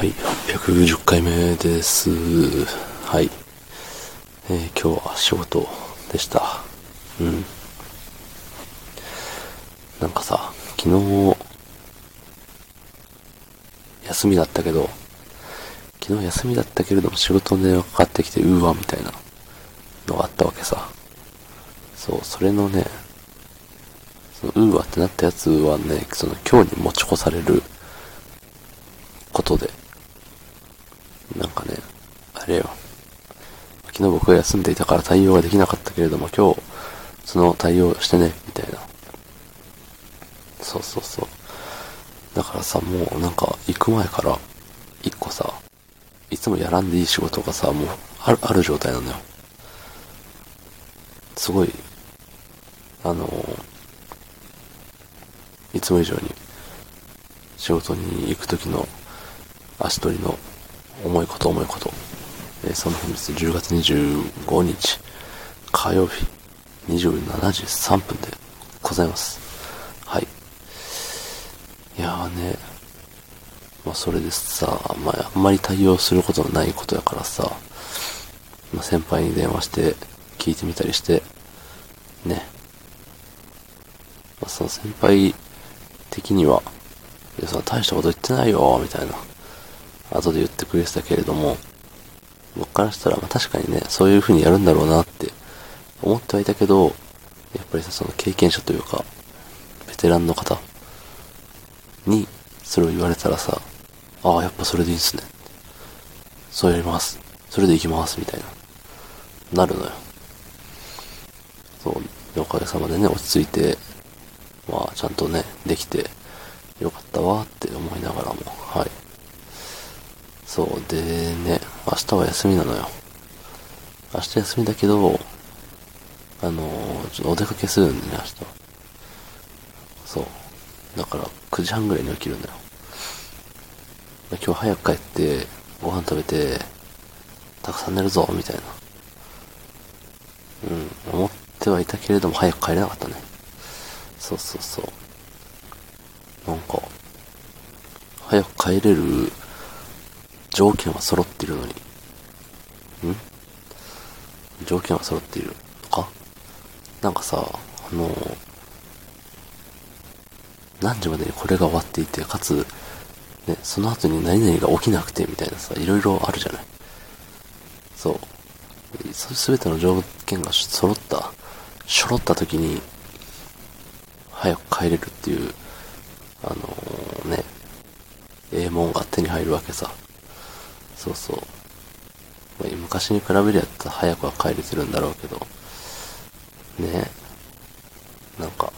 はい、810回目です。はい。えー今日は仕事でした。うん。なんかさ、昨日、休みだったけど、昨日休みだったけれども仕事の電話かかってきて、うーわ、みたいなのがあったわけさ。そう、それのね、そのうーわってなったやつはね、その今日に持ち越されることで、なんかね、あれよ。昨日僕が休んでいたから対応ができなかったけれども、今日、その対応してね、みたいな。そうそうそう。だからさ、もうなんか、行く前から、一個さ、いつもやらんでいい仕事がさ、もう、ある、ある状態なのよ。すごい、あのいつも以上に、仕事に行く時の足取りの重いこと重いこと。えーその本日10月25日火曜日27時3分でございます。はい。いやーね、まあそれでさ、まああんまり対応することのないことやからさ、まあ先輩に電話して聞いてみたりして、ね。まあその先輩的には、いや、その大したこと言ってないよ、みたいな。後で言ってくれてたけれども、僕からしたら、まあ確かにね、そういう風にやるんだろうなって思ってはいたけど、やっぱりさ、その経験者というか、ベテランの方に、それを言われたらさ、ああ、やっぱそれでいいっすね。そうやります。それで行きます、みたいな。なるのよ。そう。おかげさまでね、落ち着いて、まあ、ちゃんとね、できて、よかったわって思いながらも、はい。そう、でね、明日は休みなのよ。明日休みだけど、あのーちょっとお出かけするんでね、明日。そう。だから、9時半ぐらいに起きるんだよ。今日早く帰って、ご飯食べて、たくさん寝るぞ、みたいな。うん、思ってはいたけれども、早く帰れなかったね。そうそうそう。なんか、早く帰れる条件は揃ってるのに。ん？条件は揃っているのか？なんかさ、あの、何時までにこれが終わっていて、かつ、ね、その後に何々が起きなくてみたいなさ、いろいろあるじゃない？そう。すべての条件が揃った、揃った時に、早く帰れるっていう、あのーね、ええもんが手に入るわけさ。そうそう。ま昔に比べりゃったら早くは帰れてるんだろうけど、ねなんか、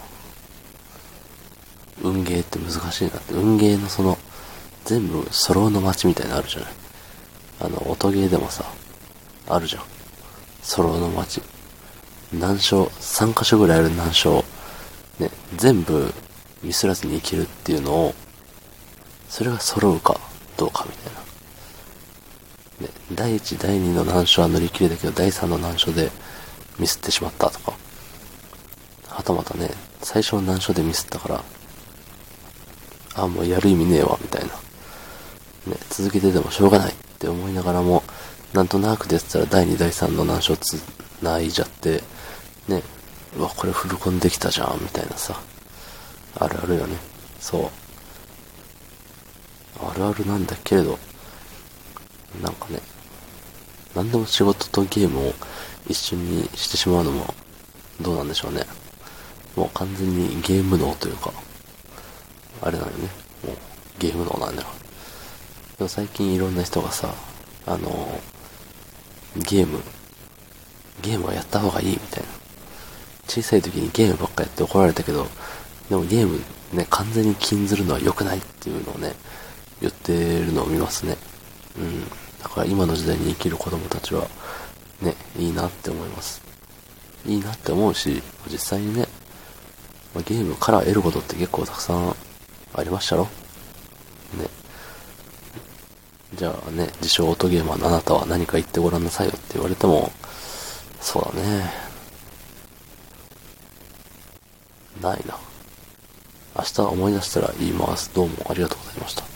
運ゲーって難しいなって、運ゲーのその、全部揃うの街みたいなのあるじゃない。あの、音ゲーでもさ、あるじゃん。揃うの街。難所、3箇所ぐらいある難所ね、全部ミスらずにいけるっていうのを、それが揃うかどうかみたいな。ね、第1、第2の難所は乗り切れたけど、第3の難所でミスってしまったとか。はたまたね、最初の難所でミスったから、あ、もうやる意味ねえわ、みたいな。ね、続けててもしょうがないって思いながらも、なんとなくでやったら第2、第3の難所つないじゃって、ね、うわ、これフルコンできたじゃん、みたいなさ。あるあるよね。そう。あるあるなんだけれど、なんかね、何でも仕事とゲームを一緒にしてしまうのもどうなんでしょうね。もう完全にゲーム脳というか、あれなのよね。もうゲーム脳なんだよ。でも最近いろんな人がさ、あのゲーム、ゲームはやった方がいいみたいな。小さい時にゲームばっかやって怒られたけど、でもゲームね、完全に禁ずるのは良くないっていうのをね、言ってるのを見ますね。うん。だから今の時代に生きる子供たちは、ね、いいなって思います。いいなって思うし、実際にね、まゲームから得ることって結構たくさんありましたろね。じゃあね、自称オートゲーマーのあなたは何か言ってごらんなさいよって言われても、そうだね。ないな。明日思い出したら言います。どうもありがとうございました。